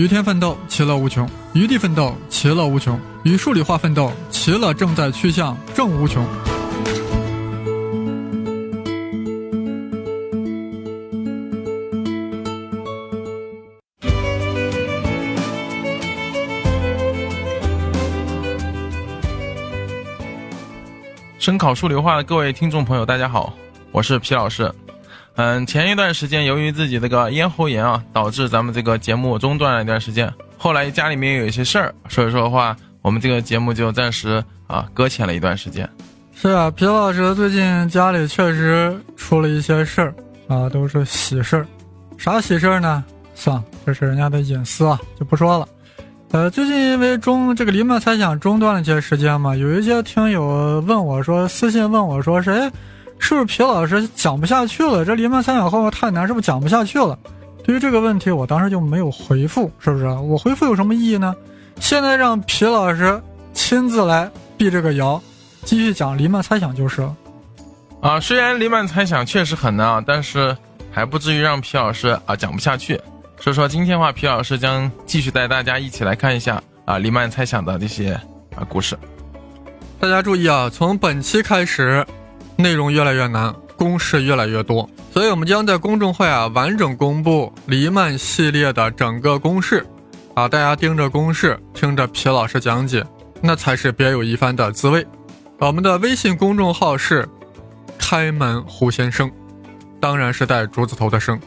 与天奋斗，其乐无穷；与地奋斗，其乐无穷；与数理化奋斗，其乐正在趋向正无穷。声考数理化的各位听众朋友，大家好，我是皮老师。嗯，前一段时间由于自己这个咽喉炎啊，导致咱们这个节目中断了一段时间。后来家里面有一些事儿，所以说的话，我们这个节目就暂时啊搁浅了一段时间。是啊，皮老师最近家里确实出了一些事儿啊，都是喜事儿。啥喜事儿呢？算了，这是人家的隐私啊，就不说了。呃，最近因为中这个黎曼猜想中断了一些时间嘛，有一些听友问我说，私信问我说，谁是不是皮老师讲不下去了？这黎曼猜想后面太难，是不是讲不下去了？对于这个问题，我当时就没有回复，是不是？我回复有什么意义呢？现在让皮老师亲自来避这个谣，继续讲黎曼猜想就是了。啊，虽然黎曼猜想确实很难啊，但是还不至于让皮老师啊讲不下去。所以说，今天的话，皮老师将继续带大家一起来看一下啊黎曼猜想的这些啊故事。大家注意啊，从本期开始，内容越来越难，公式越来越多，所以我们将在公众号啊完整公布黎曼系列的整个公式啊，大家盯着公式，听着皮老师讲解，那才是别有一番的滋味。我们的微信公众号是开门胡先生，当然是带竹字头的生。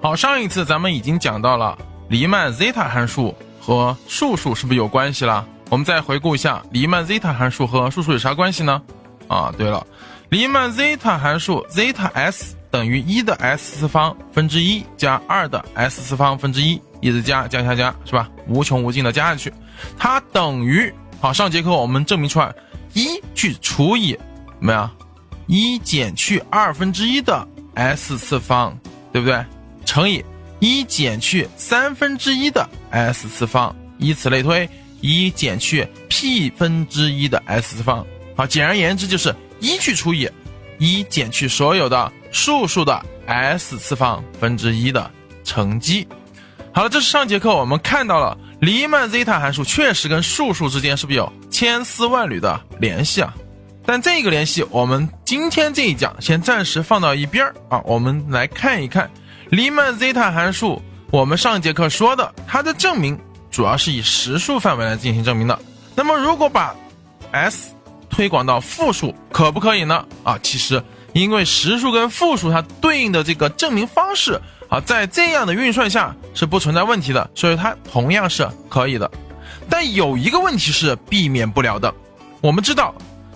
好，上一次咱们已经讲到了黎曼 zeta 函数和数数是不是有关系了？我们再回顾一下黎曼 zeta 函数和数数有啥关系呢？啊，对了，黎曼 zeta 函数 zeta s 等于一的 s 次方分之一加二的 s 次方分之一，一直加加加加，是吧？无穷无尽的加下去，它等于好。上节课我们证明出来，一去除以怎么样？一减去二分之一的 s 次方，对不对？乘以一减去三分之一的 s 次方，以此类推，一减去 p 分之一的 s 次方。好，简而言之就是一去除以一减去所有的数数的 s 次方分之一的乘积。好了，这是上节课我们看到了黎曼 zeta 函数确实跟数数之间是不是有千丝万缕的联系啊？但这个联系我们今天这一讲先暂时放到一边儿啊，我们来看一看。黎曼 zeta 函数，我们上节课说的，它的证明主要是以实数范围来进行证明的。那么，如果把 s 推广到负数，可不可以呢？啊，其实因为实数跟负数它对应的这个证明方式啊，在这样的运算下是不存在问题的，所以它同样是可以的。但有一个问题是避免不了的，我们知道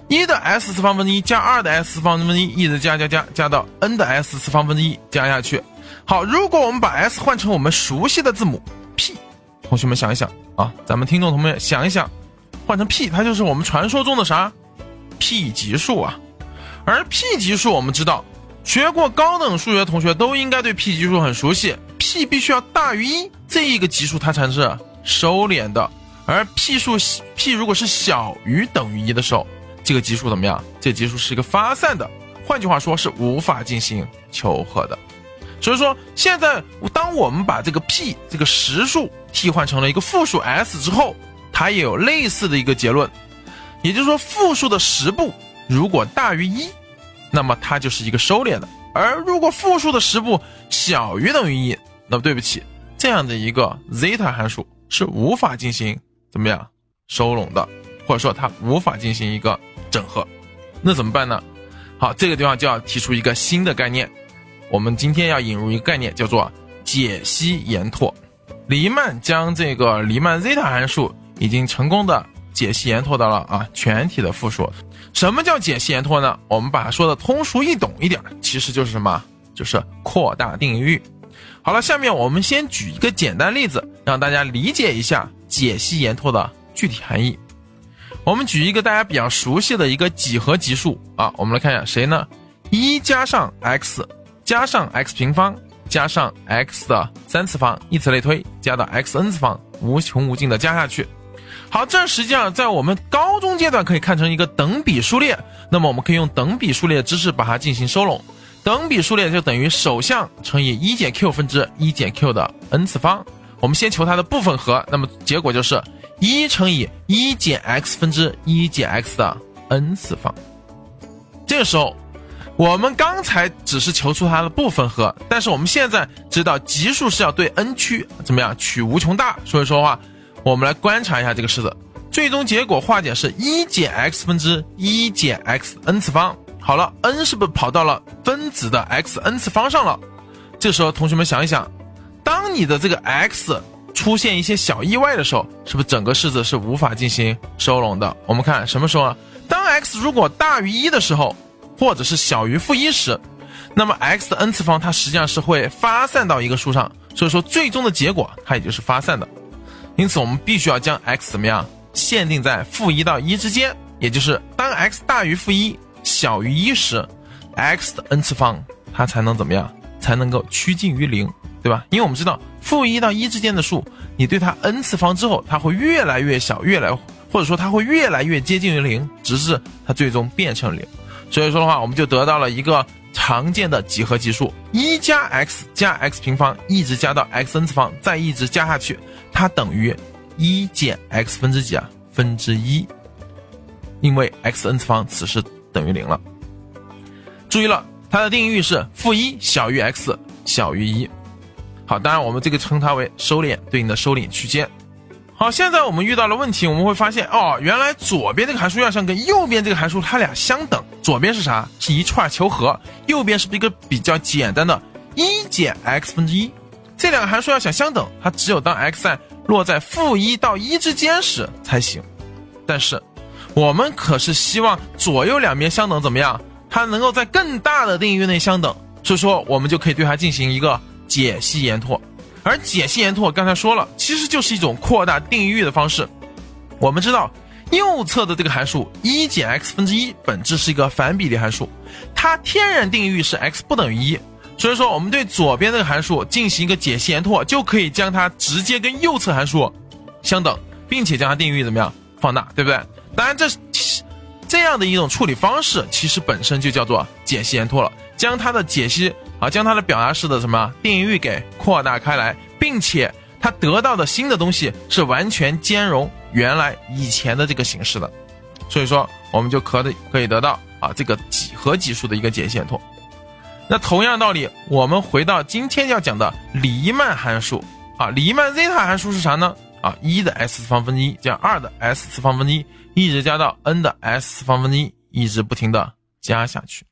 一的 s 次方分之一加二的 s 次方分之一一直加加加加到 n 的 s 次方分之一加下去。好，如果我们把 s 换成我们熟悉的字母 p，同学们想一想啊，咱们听众同学们想一想，换成 p，它就是我们传说中的啥？p 级数啊。而 p 级数，我们知道，学过高等数学同学都应该对 p 级数很熟悉。p 必须要大于一，这一个级数它才是收敛的。而 p 数 p 如果是小于等于一的时候，这个级数怎么样？这级数是一个发散的，换句话说是无法进行求和的。所以说，现在当我们把这个 p 这个实数替换成了一个负数 s 之后，它也有类似的一个结论，也就是说，负数的实部如果大于一，那么它就是一个收敛的；而如果负数的实部小于等于一，那么对不起，这样的一个 zeta 函数是无法进行怎么样收拢的，或者说它无法进行一个整合，那怎么办呢？好，这个地方就要提出一个新的概念。我们今天要引入一个概念，叫做解析延拓。黎曼将这个黎曼 zeta 函数已经成功的解析延拓到了啊全体的复数。什么叫解析延拓呢？我们把它说的通俗易懂一点，其实就是什么？就是扩大定义域。好了，下面我们先举一个简单例子，让大家理解一下解析延拓的具体含义。我们举一个大家比较熟悉的一个几何级数啊，我们来看一下谁呢？一加上 x。加上 x 平方加上 x 的三次方，以此类推，加到 xn 次方，无穷无尽的加下去。好，这实际上在我们高中阶段可以看成一个等比数列。那么我们可以用等比数列的知识把它进行收拢。等比数列就等于首项乘以一减 q 分之一减 q 的 n 次方，我们先求它的部分和，那么结果就是一乘以一减 x 分之一减 x 的 n 次方。这个时候，我们刚才只是求出它的部分和，但是我们现在知道级数是要对 n 趋怎么样取无穷大，所以说的话，我们来观察一下这个式子，最终结果化简是一减 x 分之一减 x n 次方。好了，n 是不是跑到了分子的 x n 次方上了？这时候，同学们想一想。当你的这个 x 出现一些小意外的时候，是不是整个式子是无法进行收拢的？我们看什么时候啊？当 x 如果大于一的时候，或者是小于负一时，那么 x 的 n 次方它实际上是会发散到一个数上，所以说最终的结果它也就是发散的。因此我们必须要将 x 怎么样限定在负一到一之间，也就是当 x 大于负一、小于一时，x 的 n 次方它才能怎么样？才能够趋近于零。对吧？因为我们知道负一到一之间的数，你对它 n 次方之后，它会越来越小，越来或者说它会越来越接近于零，直至它最终变成零。所以说的话，我们就得到了一个常见的几何级数：一加 x 加 x 平方，一直加到 x n 次方，再一直加下去，它等于一减 x 分之几啊？分之一。因为 x n 次方此时等于零了。注意了，它的定义域是负一小于 x 小于一。好，当然我们这个称它为收敛对应的收敛区间。好，现在我们遇到了问题，我们会发现哦，原来左边这个函数要想跟右边这个函数它俩相等，左边是啥？是一串求和，右边是不是一个比较简单的一减 x 分之一？这两个函数要想相等，它只有当 x 在落在负一到一之间时才行。但是我们可是希望左右两边相等，怎么样？它能够在更大的定义域内相等，所以说我们就可以对它进行一个。解析延拓，而解析延拓刚才说了，其实就是一种扩大定义域的方式。我们知道，右侧的这个函数一减 x 分之一本质是一个反比例函数，它天然定义域是 x 不等于一，所以说我们对左边这个函数进行一个解析延拓，就可以将它直接跟右侧函数相等，并且将它定义域怎么样放大，对不对？当然，这这样的一种处理方式，其实本身就叫做解析延拓了，将它的解析。啊，将它的表达式的什么定义域给扩大开来，并且它得到的新的东西是完全兼容原来以前的这个形式的，所以说我们就可的可以得到啊这个几何级数的一个解析延拓。那同样道理，我们回到今天要讲的黎曼函数啊，黎曼 zeta 函数是啥呢？啊，一的 s 次方分之一加二的 s 次方分之一，一直加到 n 的 s 次方分之一，一直不停的加下去。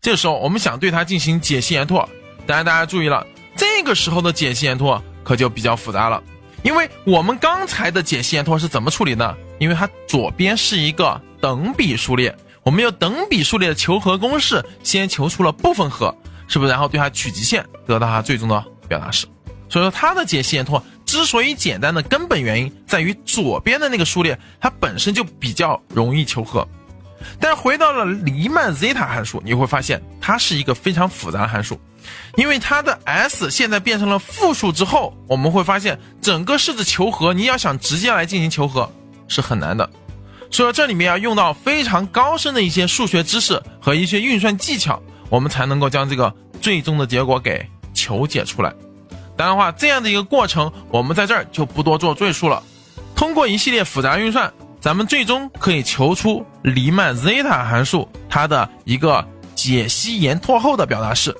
这个时候，我们想对它进行解析延拓，当然大家注意了，这个时候的解析延拓可就比较复杂了，因为我们刚才的解析延拓是怎么处理呢？因为它左边是一个等比数列，我们用等比数列的求和公式先求出了部分和，是不是？然后对它取极限，得到它最终的表达式。所以说，它的解析延拓之所以简单的根本原因在于左边的那个数列，它本身就比较容易求和。但回到了黎曼 zeta 函数，你会发现它是一个非常复杂的函数，因为它的 s 现在变成了负数之后，我们会发现整个式子求和，你要想直接来进行求和是很难的，所以这里面要用到非常高深的一些数学知识和一些运算技巧，我们才能够将这个最终的结果给求解出来。当然的话，这样的一个过程，我们在这儿就不多做赘述了，通过一系列复杂运算。咱们最终可以求出黎曼 zeta 函数它的一个解析延拓后的表达式。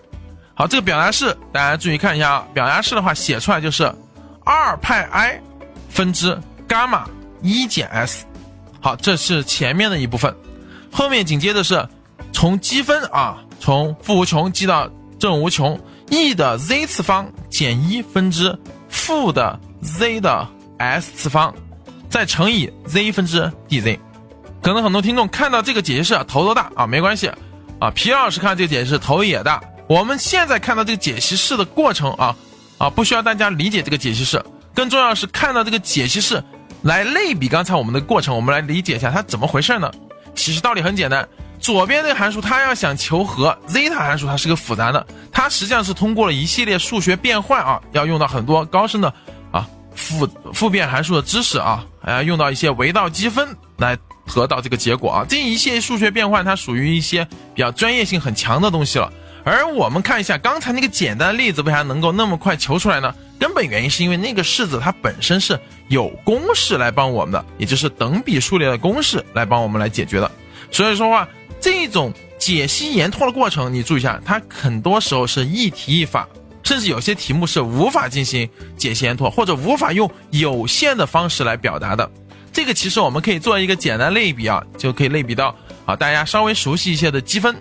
好，这个表达式大家注意看一下啊，表达式的话写出来就是二派 i 分之伽马一减 s。好，这是前面的一部分，后面紧接着是从积分啊，从负无穷积到正无穷，e 的 z 次方减一分之负的 z 的 s 次方。再乘以 z 分之 dz，可能很多听众看到这个解析式头都大啊，没关系啊。皮老师看这个解析式头也大。我们现在看到这个解析式的过程啊啊，不需要大家理解这个解析式，更重要是看到这个解析式来类比刚才我们的过程，我们来理解一下它怎么回事呢？其实道理很简单，左边这个函数它要想求和 zeta 函数，它是个复杂的，它实际上是通过了一系列数学变换啊，要用到很多高深的啊。复复变函数的知识啊，还要用到一些围道积分来得到这个结果啊。这一系列数学变换，它属于一些比较专业性很强的东西了。而我们看一下刚才那个简单的例子，为啥能够那么快求出来呢？根本原因是因为那个式子它本身是有公式来帮我们的，也就是等比数列的公式来帮我们来解决的。所以说话，这种解析延拓的过程，你注意一下，它很多时候是一题一法，甚至有些题目是无法进行解析延拓，或者无法用有限的方式来表达的。这个其实我们可以做一个简单类比啊，就可以类比到啊，大家稍微熟悉一些的积分。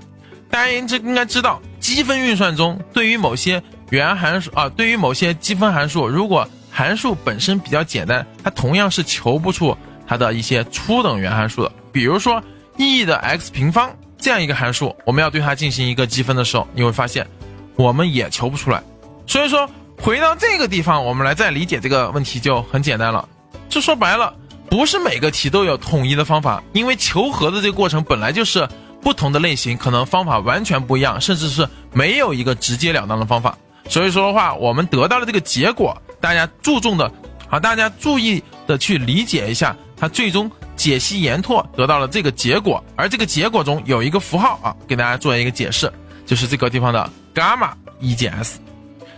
大家应知应该知道，积分运算中对于某些原函数啊，对于某些积分函数，如果函数本身比较简单，它同样是求不出它的一些初等原函数的。比如说 e 的 x 平方这样一个函数，我们要对它进行一个积分的时候，你会发现我们也求不出来。所以说，回到这个地方，我们来再理解这个问题就很简单了。就说白了，不是每个题都有统一的方法，因为求和的这个过程本来就是。不同的类型可能方法完全不一样，甚至是没有一个直截了当的方法。所以说的话，我们得到的这个结果，大家注重的啊，大家注意的去理解一下，它最终解析延拓得到了这个结果，而这个结果中有一个符号啊，给大家做一个解释，就是这个地方的伽马一减 s。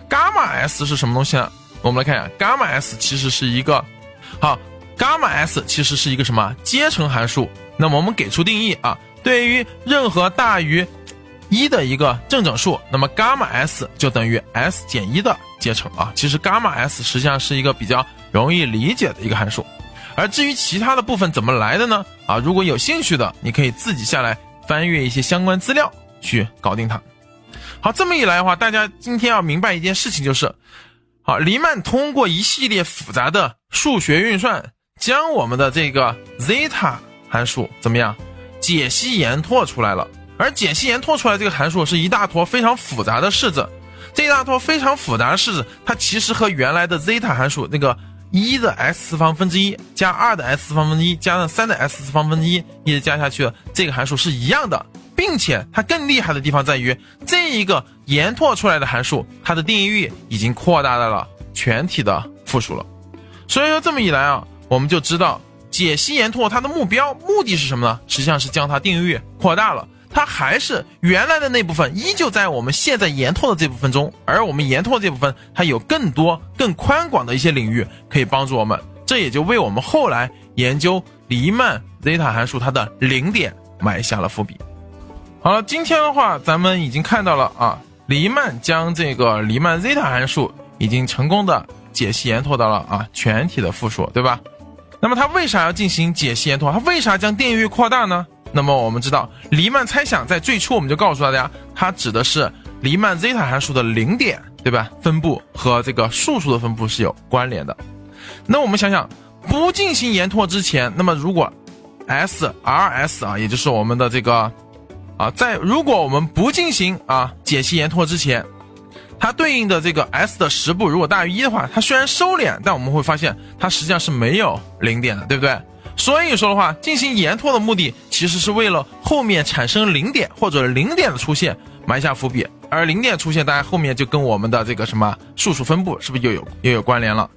伽马 s 是什么东西呢？我们来看一下，伽马 s 其实是一个好，伽马 s 其实是一个什么阶乘函数？那么我们给出定义啊。对于任何大于一的一个正整数，那么伽马 s 就等于 s 减一的阶乘啊。其实伽马 s 实际上是一个比较容易理解的一个函数，而至于其他的部分怎么来的呢？啊，如果有兴趣的，你可以自己下来翻阅一些相关资料去搞定它。好，这么一来的话，大家今天要明白一件事情就是，好，黎曼通过一系列复杂的数学运算，将我们的这个 zeta 函数怎么样？解析延拓出来了，而解析延拓出来这个函数是一大坨非常复杂的式子，这一大坨非常复杂的式子，它其实和原来的 zeta 函数那个一的 s 次方分之一加二的 s 次方分之一加上三的 s 次方分之一一直加下去这个函数是一样的，并且它更厉害的地方在于这一个延拓出来的函数，它的定义域已经扩大到了全体的复数了，所以说这么一来啊，我们就知道。解析延拓它的目标目的是什么呢？实际上是将它定义域扩大了，它还是原来的那部分，依旧在我们现在延拓的这部分中，而我们延拓这部分它有更多更宽广的一些领域可以帮助我们，这也就为我们后来研究黎曼 zeta 函数它的零点埋下了伏笔。好了，今天的话咱们已经看到了啊，黎曼将这个黎曼 zeta 函数已经成功的解析延拓到了啊全体的复数，对吧？那么它为啥要进行解析延拓？它为啥将定域扩大呢？那么我们知道，黎曼猜想在最初我们就告诉大家，它指的是黎曼 zeta 函数的零点，对吧？分布和这个数数的分布是有关联的。那我们想想，不进行延拓之前，那么如果 s r s 啊，也就是我们的这个啊，在如果我们不进行啊解析延拓之前。它对应的这个 s 的十步如果大于一的话，它虽然收敛，但我们会发现它实际上是没有零点的，对不对？所以说的话，进行延拓的目的其实是为了后面产生零点或者零点的出现埋下伏笔，而零点出现，大家后面就跟我们的这个什么数数分布是不是又有又有关联了？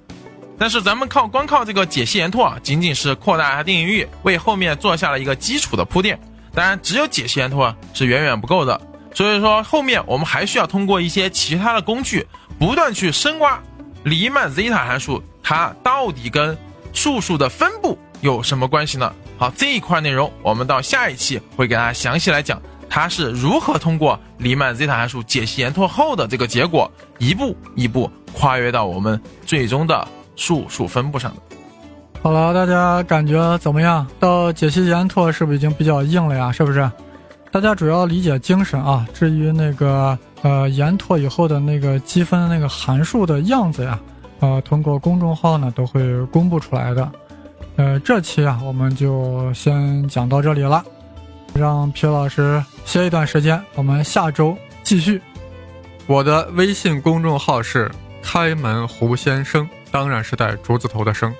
但是咱们靠光靠这个解析延拓啊，仅仅是扩大它定义域，为后面做下了一个基础的铺垫。当然，只有解析延拓是远远不够的。所以说，后面我们还需要通过一些其他的工具，不断去深挖黎曼 zeta 函数，它到底跟数数的分布有什么关系呢？好，这一块内容我们到下一期会给大家详细来讲，它是如何通过黎曼 zeta 函数解析延拓后的这个结果，一步一步跨越到我们最终的数数分布上的。好了，大家感觉怎么样？到解析延拓是不是已经比较硬了呀？是不是？大家主要理解精神啊，至于那个呃延拓以后的那个积分那个函数的样子呀，呃，通过公众号呢都会公布出来的。呃，这期啊我们就先讲到这里了，让皮老师歇一段时间，我们下周继续。我的微信公众号是开门胡先生，当然是带竹字头的生。